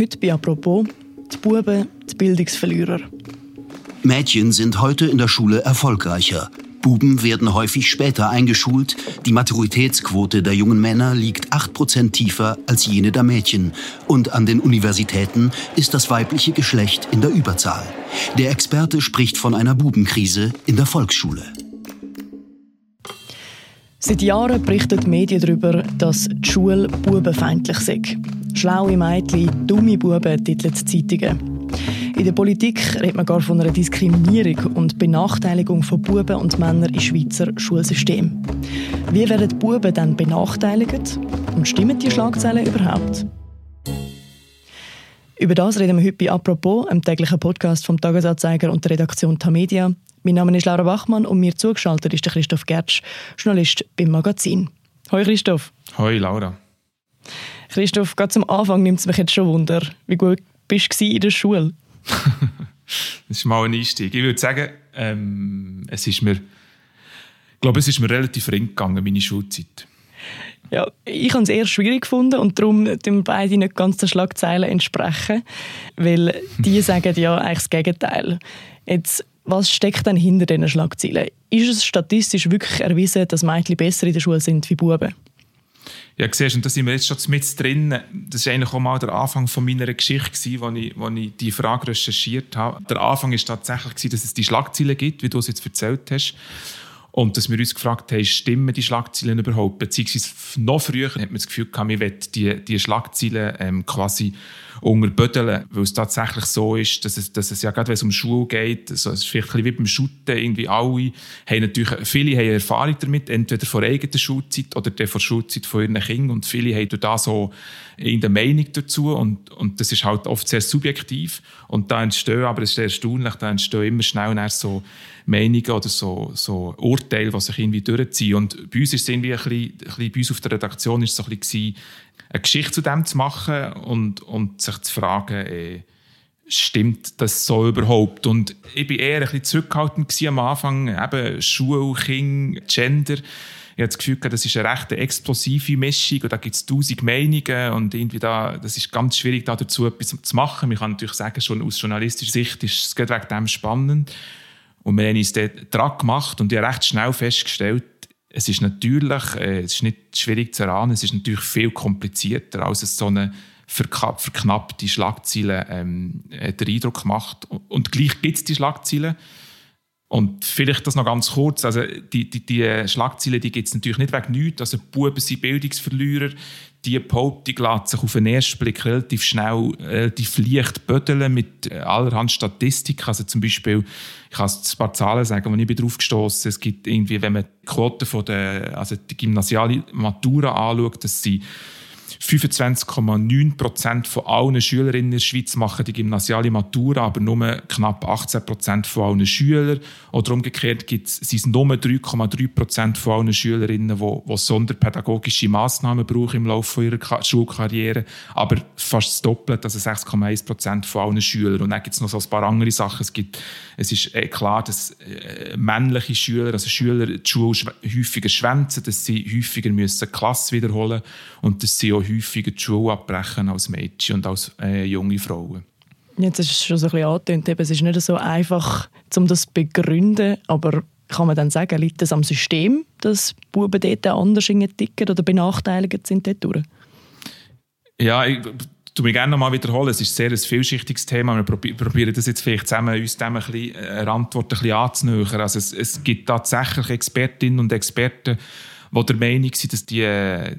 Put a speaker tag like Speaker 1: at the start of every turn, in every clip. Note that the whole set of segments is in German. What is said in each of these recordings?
Speaker 1: Heute bei «Apropos» die Buben, die Bildungsverlierer.
Speaker 2: Mädchen sind heute in der Schule erfolgreicher. Buben werden häufig später eingeschult. Die Maturitätsquote der jungen Männer liegt 8% tiefer als jene der Mädchen. Und an den Universitäten ist das weibliche Geschlecht in der Überzahl. Der Experte spricht von einer Bubenkrise in der Volksschule.
Speaker 1: Seit Jahren berichten die Medien darüber, dass die Schule bubenfeindlich sei. Schlaue Mädchen, dumme Buben, titeln die Zeitungen. In der Politik redet man gar von einer Diskriminierung und Benachteiligung von Buben und Männern im Schweizer Schulsystem. Wie werden Buben dann benachteiligt? Und stimmen die Schlagzeilen überhaupt? Über das reden wir heute bei «Apropos», einem täglichen Podcast vom Tagesanzeiger und der Redaktion Tamedia. Mein Name ist Laura Bachmann und mir zugeschaltet ist der Christoph Gertsch, Journalist beim Magazin. Hoi Christoph.
Speaker 3: Hoi Laura.
Speaker 1: Christoph, ganz am Anfang nimmt es mich jetzt schon Wunder, wie gut bist du in der Schule?
Speaker 3: das ist mal ein Einstieg. Ich würde sagen, ähm, es ist mir, ich glaube, es ist mir relativ ring gegangen, meine Schulzeit.
Speaker 1: Ja, ich habe es eher schwierig gefunden und darum wir beide nicht ganz den Schlagzeilen entsprechen, weil die sagen ja eigentlich das Gegenteil. Jetzt, was steckt denn hinter diesen Schlagzeilen? Ist es statistisch wirklich erwiesen, dass Mädchen besser in der Schule sind wie Buben?
Speaker 3: Ja, siehst, und da sind wir jetzt schon mit drin. Das war eigentlich auch mal der Anfang von meiner Geschichte, wo ich, wo ich die Frage recherchiert habe. Der Anfang war tatsächlich, dass es die Schlagzeilen gibt, wie du es jetzt erzählt hast. Und dass wir uns gefragt haben, stimmen die Schlagzeilen überhaupt? Beziehungsweise noch früher hat man das Gefühl gehabt, wir wollen die, die Schlagzeilen ähm, quasi unterbödeln, weil es tatsächlich so ist, dass es, dass es ja gerade, wenn es um Schule geht, also es ist vielleicht ein bisschen wie beim Shooten, irgendwie alle haben natürlich, viele haben Erfahrung damit, entweder von eigener Schulzeit oder der von Schulzeit von ihren Kindern. Und viele haben da so in der Meinung dazu. Und, und das ist halt oft sehr subjektiv. Und da entstehen, aber es ist erstaunlich, da entstehen immer schnell so Meinungen oder so, so Urteile, die sich irgendwie durchziehen und bei uns ist es irgendwie ein bisschen, bei uns auf der Redaktion ist es so ein bisschen eine Geschichte zu dem zu machen und, und sich zu fragen, äh, stimmt das so überhaupt? Und ich war eher ein bisschen zurückhaltend am Anfang, eben Schule, Kinder, Gender. Ich habe das Gefühl, das ist eine recht explosive Mischung und da gibt es tausend Meinungen und irgendwie da, das ist ganz schwierig, da dazu etwas zu machen. Man kann natürlich sagen, schon aus journalistischer Sicht ist es wegen dem spannend. Und wir haben uns dran gemacht und ich habe recht schnell festgestellt, es ist natürlich, äh, es ist nicht schwierig zu erahnen, es ist natürlich viel komplizierter, als es so eine verknappte Schlagzeile ähm, den Eindruck macht. Und gleich gibt es die Schlagzeilen. Und vielleicht das noch ganz kurz, also die, die, die Schlagzeilen, die gibt es natürlich nicht wegen nichts, also Buben sind Bildungsverlierer, die Behauptung lässt sich auf den ersten Blick relativ schnell, relativ leicht bödeln mit allerhand Statistiken. Also zum Beispiel, ich kann ein paar Zahlen sagen, die ich drauf gestoßen Es gibt irgendwie, wenn man die Quote von der, also die gymnasiale Matura anschaut, dass sie 25,9 Prozent von allen Schülerinnen in der Schweiz machen die gymnasiale Matura, aber nur knapp 18 Prozent von allen Schülern. Oder umgekehrt gibt es, sind es nur 3,3 Prozent von allen Schülerinnen, die, die sonderpädagogische Massnahmen brauchen im Laufe ihrer Schulkarriere, aber fast das Doppelte, also 6,1 Prozent von allen Schülern. Und dann gibt es noch so ein paar andere Sachen. Es, gibt, es ist eh klar, dass äh, männliche Schüler, also Schüler, die Schule häufiger schwänzen, dass sie häufiger müssen Klasse wiederholen und dass sie auch häufiger die Schule abbrechen als Mädchen und als äh, junge Frauen.
Speaker 1: Jetzt ist es schon so ein bisschen angetönt, es ist nicht so einfach, um das zu begründen, aber kann man dann sagen, liegt das am System, dass Buben dort anders ticken oder benachteiligt sind dort?
Speaker 3: Ja, ich tu mich gerne nochmal wiederholen. Es ist sehr ein vielschichtiges Thema. Wir probieren das jetzt vielleicht zusammen, uns dem ein bisschen, eine Antwort ein bisschen anzunähern. Also es, es gibt tatsächlich Expertinnen und Experten, die der Meinung sind, dass die,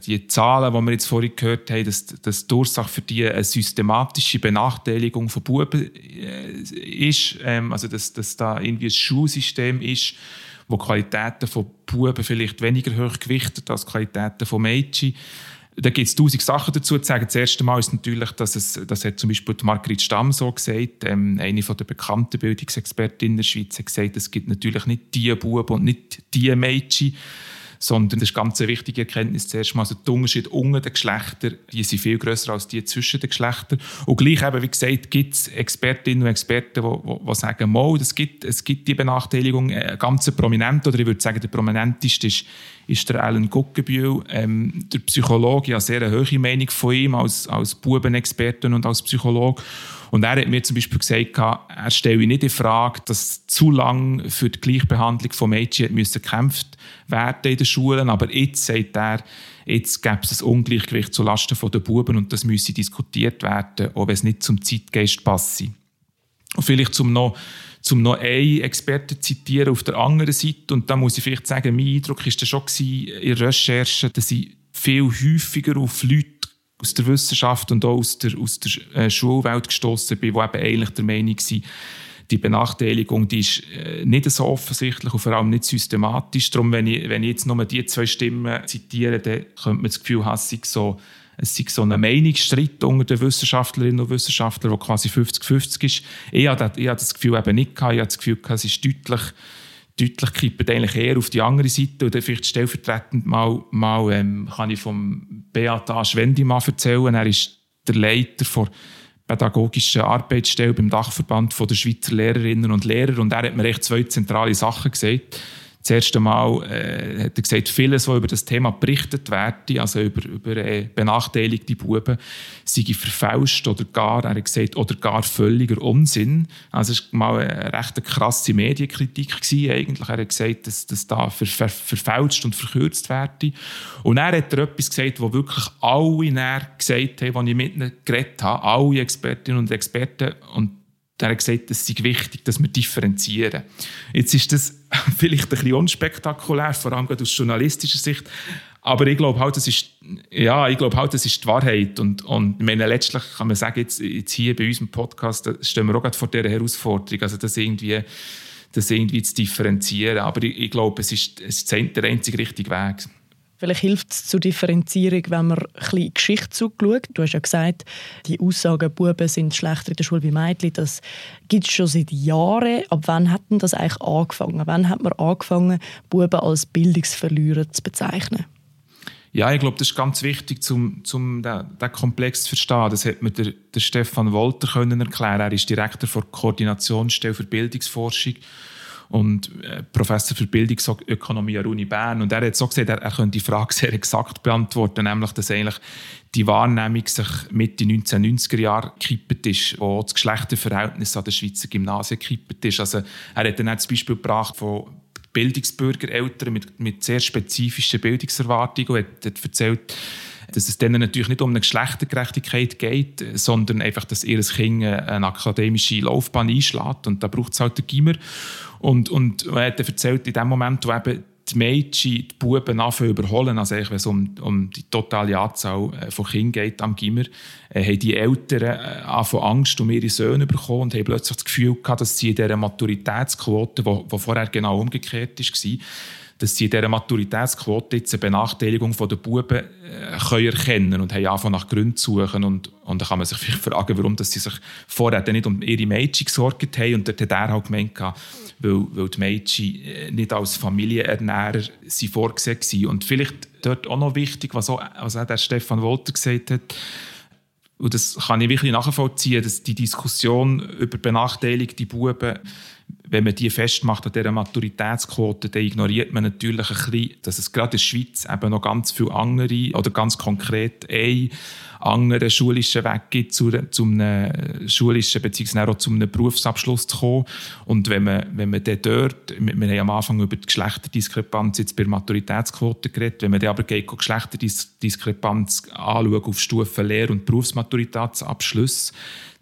Speaker 3: die Zahlen, die wir jetzt vorhin gehört haben, dass, dass die Ursache für die eine systematische Benachteiligung von Buben äh, ist. Ähm, also, dass, dass da irgendwie ein Schulsystem ist, wo Qualitäten von Buben vielleicht weniger hoch gewichtet als Qualitäten von Mädchen. Da gibt es tausend Sachen dazu zu sagen. Das erste Mal ist natürlich, dass es, das hat zum Beispiel Margrit Stamm so gesagt, ähm, eine von der bekannten Bildungsexpertinnen in der Schweiz hat gesagt, es gibt natürlich nicht die Buben und nicht die Mädchen, sondern das ist ganz eine wichtige Erkenntnis zuerst mal. Also die Unterschiede unter den Geschlechtern, die sind viel grösser als die zwischen den Geschlechtern. Und gleich eben, wie gesagt, gibt es Expertinnen und Experten, die, die, sagen, mal, es gibt, es gibt die Benachteiligung, äh, ganz prominent, oder ich würde sagen, der prominenteste ist, ist der Alan Guggenbühl, ähm, der Psychologe, ja sehr eine hohe Meinung von ihm als, als Bubenexperten und als Psychologe. Und er hat mir zum Beispiel gesagt, er stelle nicht in Frage, dass zu lange für die Gleichbehandlung von Mädchen gekämpft werden in den Schulen. Aber jetzt sagt er, jetzt gäbe es ein Ungleichgewicht zulasten der Buben und das müsse diskutiert werden, auch wenn es nicht zum Zeitgeist passe. Und vielleicht zum noch zum noch einen Experten zu zitieren auf der anderen Seite. Und da muss ich vielleicht sagen, mein Eindruck war schon in der Recherche, dass ich viel häufiger auf Leute aus der Wissenschaft und auch aus der, aus der äh, Schulwelt gestoßen bin, die eben eigentlich der Meinung sind, die Benachteiligung die ist äh, nicht so offensichtlich und vor allem nicht systematisch. Darum, wenn ich, wenn ich jetzt nur die zwei Stimmen zitiere, dann könnte man das Gefühl haben, so, es sei so ein Meinungsstreit unter den Wissenschaftlerinnen und Wissenschaftlern, der quasi 50-50 ist. Ich habe das Gefühl eben nicht gehabt. Ich habe das Gefühl es ist deutlich deutlich kippt eigentlich eher auf die andere Seite. Oder vielleicht stellvertretend mal, mal ähm, kann ich vom Beata Schwendimann erzählen. Er ist der Leiter der pädagogischen Arbeitsstelle beim Dachverband der Schweizer Lehrerinnen und Lehrer. Und er hat mir echt zwei zentrale Sachen gesagt das erste Mal äh, hat er gesagt, vieles, was über das Thema berichtet werde, also über, über äh, benachteiligte Buben, sei verfälscht oder gar, er hat gesagt, oder gar völliger Unsinn. Also es war mal eine recht krasse Medienkritik gewesen, eigentlich. Er hat gesagt, dass das da ver, ver, verfälscht und verkürzt werde. Und er hat er etwas gesagt, wo wirklich alle gesagt haben, die ich mit ihnen geredet habe, alle Expertinnen und Experten, und er hat gesagt, es sei wichtig, dass wir differenzieren. Jetzt ist das vielleicht ein bisschen unspektakulär, vor allem aus journalistischer Sicht. Aber ich glaube halt, das ist, ja, ich glaube halt, das ist die Wahrheit. Und, und ich meine, letztlich kann man sagen, jetzt, jetzt hier bei unserem Podcast, stehen wir auch gerade vor dieser Herausforderung. Also, das irgendwie, das irgendwie zu differenzieren. Aber ich, ich glaube, es ist, es ist der einzige richtige Weg.
Speaker 1: Vielleicht hilft es zur Differenzierung, wenn man ein Geschichte zurückschaut. Du hast ja gesagt, die Aussagen, Buben sind schlechter in der Schule wie Mädchen, das gibt es schon seit Jahren. Ab wann hat denn das eigentlich angefangen? Wann hat man angefangen, Buben als Bildungsverlierer zu bezeichnen?
Speaker 3: Ja, ich glaube, das ist ganz wichtig, um, um den Komplex zu verstehen. Das hat mir der, der Stefan Wolter können erklären. Er ist Direktor der Koordinationsstelle für Bildungsforschung und äh, Professor für Bildungsökonomie an der Uni Bern. Und er hat so gesagt, er, er könnte die Frage sehr exakt beantworten, nämlich, dass eigentlich die Wahrnehmung sich Mitte 1990er Jahre gekippt ist, wo das Geschlechterverhältnis an den Schweizer Gymnasien gekippt ist. Also er hat dann auch das Beispiel gebracht von Bildungsbürgereltern mit, mit sehr spezifischen Bildungserwartungen und hat, hat erzählt, dass es denen natürlich nicht um eine Geschlechtergerechtigkeit geht, sondern einfach, dass ihr Kind eine akademische Laufbahn einschlägt und da braucht es halt den Gimmer. Und, und er hat erzählt, in dem Moment, wo eben die Mädchen die Buben anfangen überholen, also wenn es um, um die totale Anzahl äh, von Kindern geht am Gimmer, äh, haben die Eltern äh, angefangen Angst um ihre Söhne bekommen und haben plötzlich das Gefühl gehabt, dass sie in dieser Maturitätsquote, die vorher genau umgekehrt war, dass sie in dieser Maturitätsquote jetzt eine Benachteiligung der Buben äh, können erkennen und haben angefangen nach Gründen zu suchen. Und, und dann kann man sich vielleicht fragen, warum dass sie sich vorher nicht um ihre Mädchen gesorgt haben. Und dort hat er halt gemeint, weil, weil die Mädchen äh, nicht als Familienernährer sie vorgesehen waren. Und vielleicht dort auch noch wichtig, was auch, was auch der Stefan Wolter gesagt hat, und das kann ich wirklich nachvollziehen, dass die Diskussion über benachteiligte Buben wenn man die festmacht an dieser Maturitätsquote, dann ignoriert man natürlich ein bisschen, dass es gerade in der Schweiz eben noch ganz viele andere oder ganz konkret einen anderen schulischen Weg gibt, zu, zu einem schulischen bzw. auch zu einem Berufsabschluss zu kommen. Und wenn man, wenn man dann dort, wir, haben am Anfang über die Geschlechterdiskrepanz jetzt bei der Maturitätsquote geredet, wenn man dann aber geht, Geschlechterdiskrepanz anschaut auf Stufen Lehr- und Berufsmaturitätsabschluss,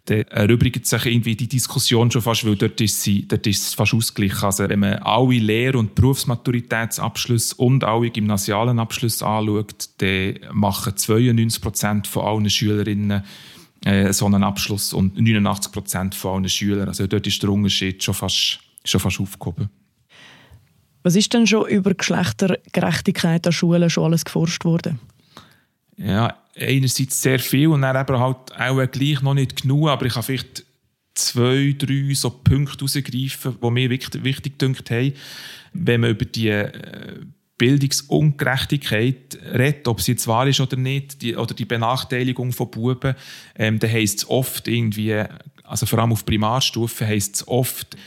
Speaker 3: dann erübrigt sich irgendwie die Diskussion schon fast, weil dort ist, sie, dort ist es fast ausgeglichen. Also wenn man alle Lehr- und Berufsmaturitätsabschlüsse und alle gymnasialen Abschlüsse anschaut, dann machen 92 Prozent von allen Schülerinnen äh, so einen Abschluss und 89 Prozent von allen Schülern. Also dort ist der Unterschied schon fast, schon fast aufgehoben.
Speaker 1: Was ist denn schon über Geschlechtergerechtigkeit an Schulen schon alles geforscht worden?
Speaker 3: Ja, einerseits sehr viel und dann eben halt auch gleich noch nicht genug, aber ich kann vielleicht zwei, drei so Punkte herausgreifen, die mir wichtig, wichtig gedacht haben, wenn man über die äh, Bildungsungerechtigkeit redet, ob sie jetzt wahr ist oder nicht, die, oder die Benachteiligung von Buben, ähm, dann heisst es oft irgendwie, also vor allem auf Primarstufe heisst es oft,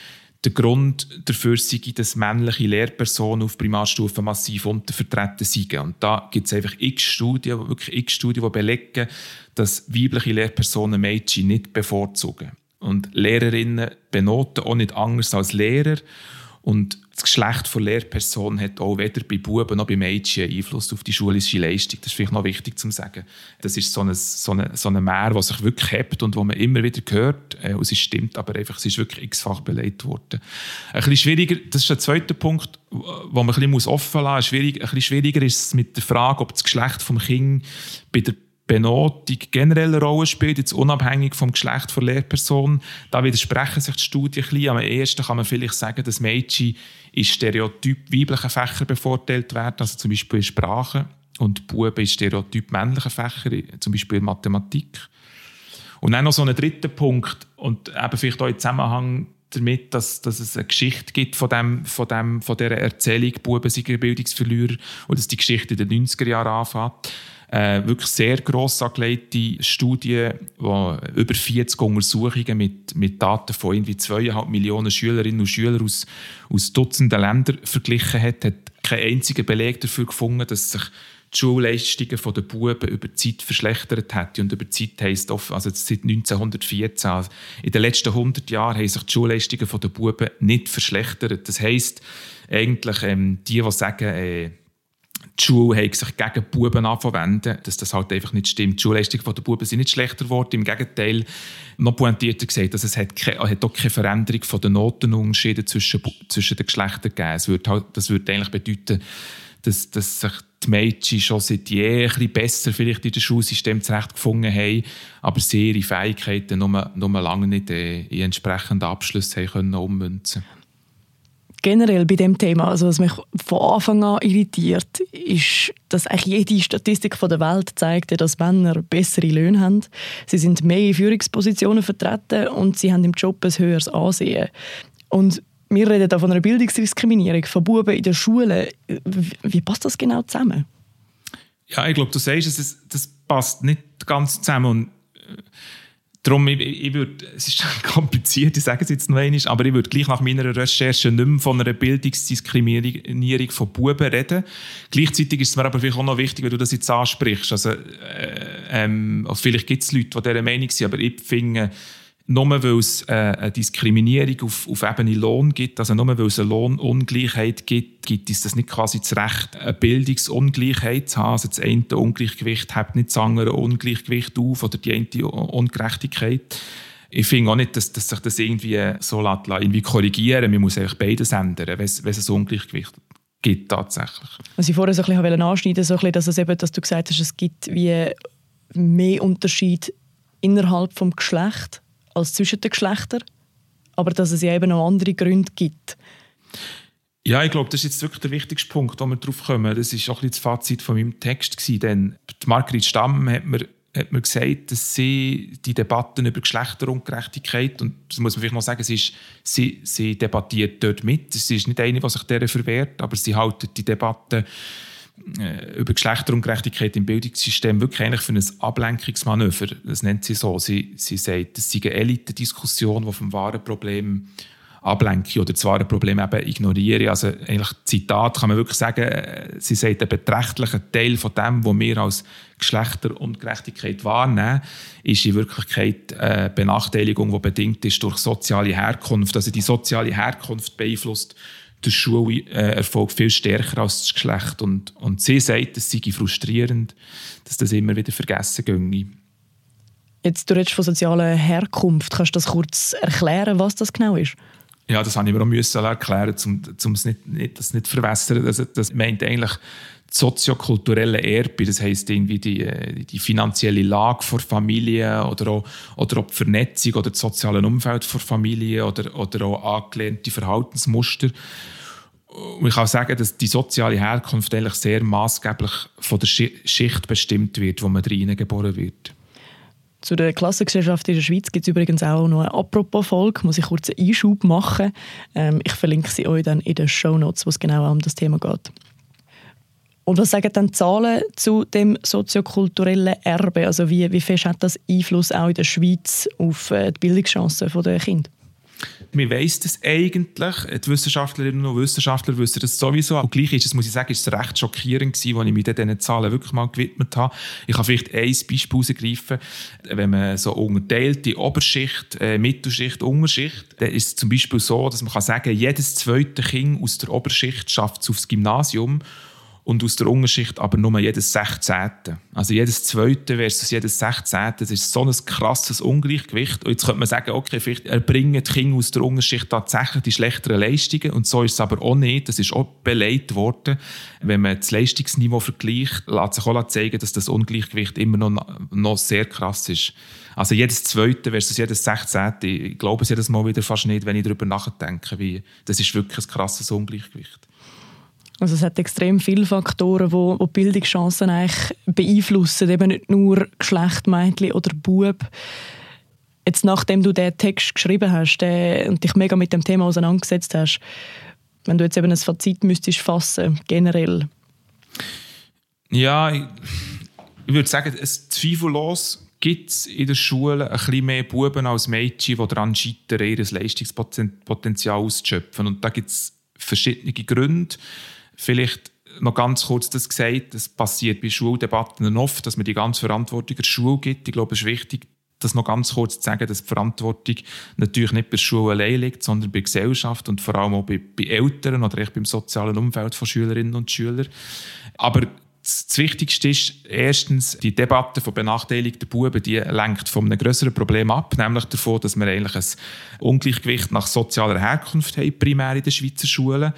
Speaker 3: der Grund dafür sei, dass männliche Lehrpersonen auf Primarstufe massiv untervertreten sind. Und da gibt es einfach x Studien, wirklich x Studien, die belegen, dass weibliche Lehrpersonen Mädchen nicht bevorzugen. Und Lehrerinnen benoten auch nicht anders als Lehrer. Und das Geschlecht von Lehrpersonen hat auch weder bei Buben noch bei Mädchen Einfluss auf die schulische Leistung. Das ist vielleicht noch wichtig zu sagen. Das ist so eine, so eine, so eine Mehr, die sich wirklich hebt und wo man immer wieder hört. Äh, und es stimmt, aber einfach, es ist wirklich x-fach belegt worden. Ein bisschen schwieriger, das ist der zweite Punkt, wo man ein bisschen offen lassen muss. Schwierig, ein bisschen schwieriger ist es mit der Frage, ob das Geschlecht des Kindes bei der Benotung generell eine Rolle spielt, jetzt unabhängig vom Geschlecht der Lehrperson. Da widersprechen sich die Studien ein bisschen. Am ersten kann man vielleicht sagen, dass Mädchen in stereotyp weiblichen Fächern bevorteilt werden, also zum Beispiel in Sprache, und Buben in stereotyp männlichen Fächern, zum Beispiel in Mathematik. Und dann noch so einen dritten Punkt, und eben vielleicht auch im Zusammenhang damit, dass, dass es eine Geschichte gibt von, dem, von, dem, von dieser Erzählung «Buben sind Bildungsverlierer» und dass die Geschichte in den 90er Jahren anfängt äh, wirklich sehr gross angelegte Studie, die über 40 Untersuchungen mit, mit Daten von irgendwie zweieinhalb Millionen Schülerinnen und Schülern aus, aus Dutzenden Ländern verglichen hat, hat keinen einzigen Beleg dafür gefunden, dass sich die Schulleistungen der Buben über die Zeit verschlechtert hätten. Und über die Zeit heisst oft, also seit 1914. Also in den letzten 100 Jahren haben sich die Schulleistungen der Buben nicht verschlechtert. Das heisst eigentlich, ähm, die, die sagen, äh, die Schule hat sich gegen Buben anzuwenden, dass das halt einfach nicht stimmt. Die Schulleistungen der Buben sind nicht schlechter geworden, im Gegenteil, noch pointierter gesagt, dass es hat, keine, hat auch keine Veränderung von den Notenunterschieden zwischen, zwischen den Geschlechtern gegeben. Es würde halt, das würde eigentlich bedeuten, dass, dass sich die Mädchen schon seit je ein besser vielleicht in das Schulsystem zurechtgefunden haben, aber sie ihre Fähigkeiten nur, nur lange nicht äh, in entsprechenden Abschlüsse haben ummünzen können
Speaker 1: generell bei dem Thema, also was mich von Anfang an irritiert, ist, dass eigentlich jede Statistik von der Welt zeigt, dass Männer bessere Löhne haben. Sie sind mehr in Führungspositionen vertreten und sie haben im Job ein höheres Ansehen. Und wir reden da von einer Bildungsdiskriminierung von Buben in der Schule. Wie passt das genau zusammen?
Speaker 3: Ja, ich glaube, du sagst das passt nicht ganz zusammen. Und äh, Darum, ich, ich würde, es ist kompliziert, ich sage es jetzt noch einmal, aber ich würde gleich nach meiner Recherche nicht mehr von einer Bildungsdiskriminierung von Buben reden. Gleichzeitig ist es mir aber vielleicht auch noch wichtig, wenn du das jetzt ansprichst. Also, äh, ähm, also vielleicht gibt es Leute, die dieser Meinung sind, aber ich finde, nur weil es äh, eine Diskriminierung auf, auf Ebene Lohn gibt, also nur weil es eine Lohnungleichheit gibt, gibt es das nicht quasi das Recht, eine Bildungsungleichheit zu haben. Also das eine Ungleichgewicht hebt nicht das andere Ungleichgewicht auf oder die eine Ungerechtigkeit. Ich finde auch nicht, dass, dass sich das irgendwie so lässt, irgendwie korrigieren Man muss eigentlich beides ändern, wenn es, ein Ungleichgewicht gibt tatsächlich.
Speaker 1: Was ich vorher so ein bisschen anschneiden so dass, es eben, dass du gesagt hast, es gibt wie mehr Unterschied innerhalb des Geschlechts als zwischen den Geschlechtern, aber dass es ja eben noch andere Gründe gibt.
Speaker 3: Ja, ich glaube, das ist jetzt wirklich der wichtigste Punkt, wo wir drauf kommen. Das ist auch ein bisschen das Fazit von meinem Text gewesen, denn Margrit Stamm hat mir, hat mir gesagt, dass sie die Debatten über Geschlechterungerechtigkeit und das muss man vielleicht noch sagen, sie, ist, sie, sie debattiert dort mit. Sie ist nicht eine, die sich deren verwehrt, aber sie haltet die Debatten über Geschlechterungerechtigkeit im Bildungssystem wirklich eigentlich für ein Ablenkungsmanöver. Das nennt sie so. Sie, sie sagt, das sei eine Elitendiskussion, die vom wahren Problem ablenke oder das wahre Problem eben ignoriere. Also eigentlich Zitat kann man wirklich sagen, äh, sie sagt, ein beträchtlicher Teil von dem, was wir als Geschlechterungerechtigkeit wahrnehmen, ist in Wirklichkeit eine Benachteiligung, die bedingt ist durch soziale Herkunft. Also die soziale Herkunft beeinflusst der Schulerfolg viel stärker als das Geschlecht. Und, und sie sagt, es sei frustrierend, dass das immer wieder vergessen ginge.
Speaker 1: Jetzt, du redest von sozialer Herkunft. Kannst du das kurz erklären, was das genau ist?
Speaker 3: Ja, das habe ich mir auch müssen erklären, um, um es nicht, nicht, das nicht verwässern. Das, das meint eigentlich soziokulturelle Erbe, das heisst irgendwie die, äh, die finanzielle Lage der Familie oder auch, oder auch die Vernetzung oder das soziale Umfeld der Familie oder, oder auch angelehnte Verhaltensmuster. Und ich kann sagen, dass die soziale Herkunft eigentlich sehr maßgeblich von der Schicht bestimmt wird, wo man geboren wird.
Speaker 1: Zu der Klassengesellschaft in der Schweiz gibt es übrigens auch noch eine Apropos-Folge, muss ich kurz einen Einschub machen. Ähm, ich verlinke sie euch dann in den Show Notes, wo es genau um das Thema geht. Und was sagen dann Zahlen zu dem soziokulturellen Erbe? Also wie, wie fest hat das Einfluss auch in der Schweiz auf äh, die Bildungschancen der Kinder?
Speaker 3: Man weiss das eigentlich. Die Wissenschaftlerinnen und Wissenschaftler wissen das sowieso. Und gleich ist es, muss ich sagen, ist es recht schockierend gewesen, als ich mich diesen Zahlen wirklich mal gewidmet habe. Ich kann vielleicht ein Beispiel herausgreifen. Wenn man so unterteilt, die Oberschicht, äh, Mittelschicht, Unterschicht, dann ist es zum Beispiel so, dass man kann sagen, jedes zweite Kind aus der Oberschicht schafft es aufs Gymnasium und aus der Unterschicht aber nur jedes 16. Also jedes Zweite versus jedes 16. Das ist so ein krasses Ungleichgewicht. Und jetzt könnte man sagen, okay, vielleicht erbringen die Kinder aus der Unterschicht tatsächlich die schlechteren Leistungen. Und so ist es aber auch nicht. Das ist auch beleidigt worden. Wenn man das Leistungsniveau vergleicht, lässt sich auch zeigen, dass das Ungleichgewicht immer noch, noch sehr krass ist. Also jedes Zweite versus jedes 16. Ich glaube es jedes Mal wieder fast nicht, wenn ich darüber nachdenke. Wie, das ist wirklich ein krasses Ungleichgewicht.
Speaker 1: Also es hat extrem viele Faktoren, die, die Bildungschancen eigentlich beeinflussen, eben nicht nur Geschlecht, Mädchen oder Bub. Jetzt, nachdem du den Text geschrieben hast der, und dich mega mit dem Thema auseinandergesetzt hast, wenn du jetzt eben ein Fazit müsstest fassen, generell.
Speaker 3: Ja, ich, ich würde sagen, es zweifellos gibt es in der Schule ein bisschen mehr Buben als Mädchen, die daran scheitern, ihr Leistungspotenzial auszuschöpfen. Und da gibt es verschiedene Gründe. Vielleicht noch ganz kurz das gesagt, das passiert bei Schuldebatten oft, dass man die ganze Verantwortung der Schule gibt. Ich glaube, es ist wichtig, das noch ganz kurz zu sagen, dass die Verantwortung natürlich nicht bei der Schule allein liegt, sondern bei der Gesellschaft und vor allem auch bei, bei Eltern oder beim sozialen Umfeld von Schülerinnen und Schülern. Aber das Wichtigste ist erstens, die Debatte von benachteiligten Buben, die lenkt von einem größeren Problem ab, nämlich davon, dass wir eigentlich ein Ungleichgewicht nach sozialer Herkunft haben, primär in den Schweizer Schulen.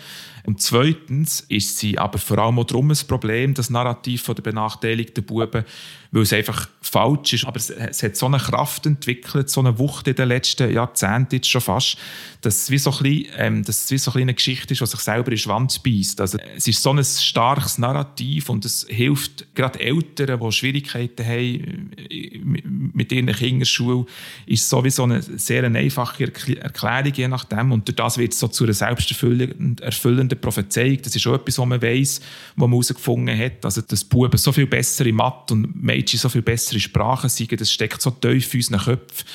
Speaker 3: Und zweitens ist sie aber vor allem auch darum ein Problem, das Narrativ der benachteiligten Buben, weil es einfach falsch ist. Aber es, es, hat so eine Kraft entwickelt, so eine Wucht in den letzten Jahrzehnten jetzt schon fast, dass es wie so ein bisschen, ähm, dass es wie so ein eine Geschichte ist, die sich selber in den Schwanz beißt. Also, es ist so ein starkes Narrativ und es hilft gerade Eltern, die Schwierigkeiten haben äh, mit ihren Kinderschule, ist sowieso eine sehr einfache Erklärung, je nachdem. Und durch das wird es so zu einer selbsterfüllenden der Prophezeiung. Das ist auch etwas, was man weiss, was man herausgefunden hat. Also, dass Buben so viel bessere Mathe und Mädchen so viel bessere Sprachen sind, das steckt so tief in unseren Köpfen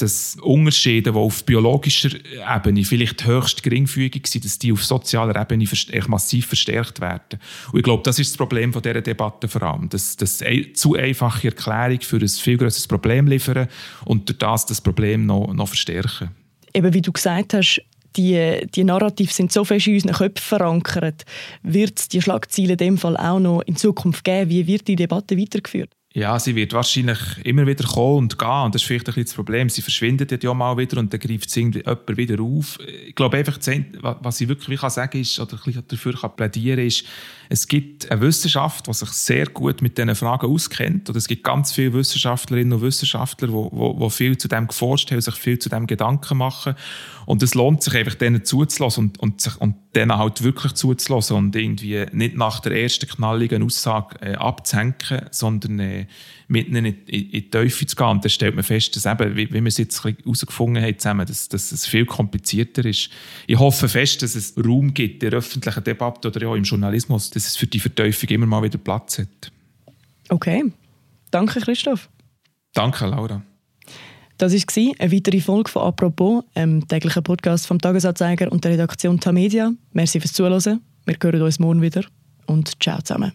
Speaker 3: dass Unterschiede, die auf biologischer Ebene vielleicht höchst geringfügig sind, dass die auf sozialer Ebene massiv verstärkt werden. Und ich glaube, das ist das Problem von dieser Debatte vor allem, dass, dass zu einfache Erklärung für ein viel größeres Problem liefern und durch das das Problem noch, noch verstärken.
Speaker 1: Eben wie du gesagt hast, die, die Narrative sind so fest in unseren Köpfen verankert. Wird es die Schlagzeilen in dem Fall auch noch in Zukunft geben? Wie wird die Debatte weitergeführt?
Speaker 3: Ja, sie wird wahrscheinlich immer wieder kommen und gehen. Und das ist vielleicht ein bisschen das Problem. Sie verschwindet ja mal wieder und dann greift irgendwie jemand wieder auf. Ich glaube einfach, was ich wirklich sagen kann, oder dafür kann plädieren ist, es gibt eine Wissenschaft, die sich sehr gut mit diesen Fragen auskennt. Und es gibt ganz viele Wissenschaftlerinnen und Wissenschaftler, die, viel zu dem geforscht haben, sich viel zu dem Gedanken machen. Und es lohnt sich einfach, denen zuzulassen und, und, sich, und denen halt wirklich zuzulassen und irgendwie nicht nach der ersten knalligen Aussage äh, abzuhängen, sondern äh, mit ihnen in, in, in, die Teufel zu gehen. Und dann stellt man fest, dass eben, wie, wie wir es jetzt herausgefunden haben zusammen, dass, dass es viel komplizierter ist. Ich hoffe fest, dass es Raum gibt in der öffentlichen Debatte oder auch im Journalismus, dass es für die Verteufung immer mal wieder Platz hat.
Speaker 1: Okay. Danke, Christoph.
Speaker 3: Danke, Laura.
Speaker 1: Das war eine weitere Folge von «Apropos», einem täglichen Podcast vom Tagesanzeiger und der Redaktion Tamedia. Merci fürs Zuhören. Wir hören uns morgen wieder und ciao zusammen.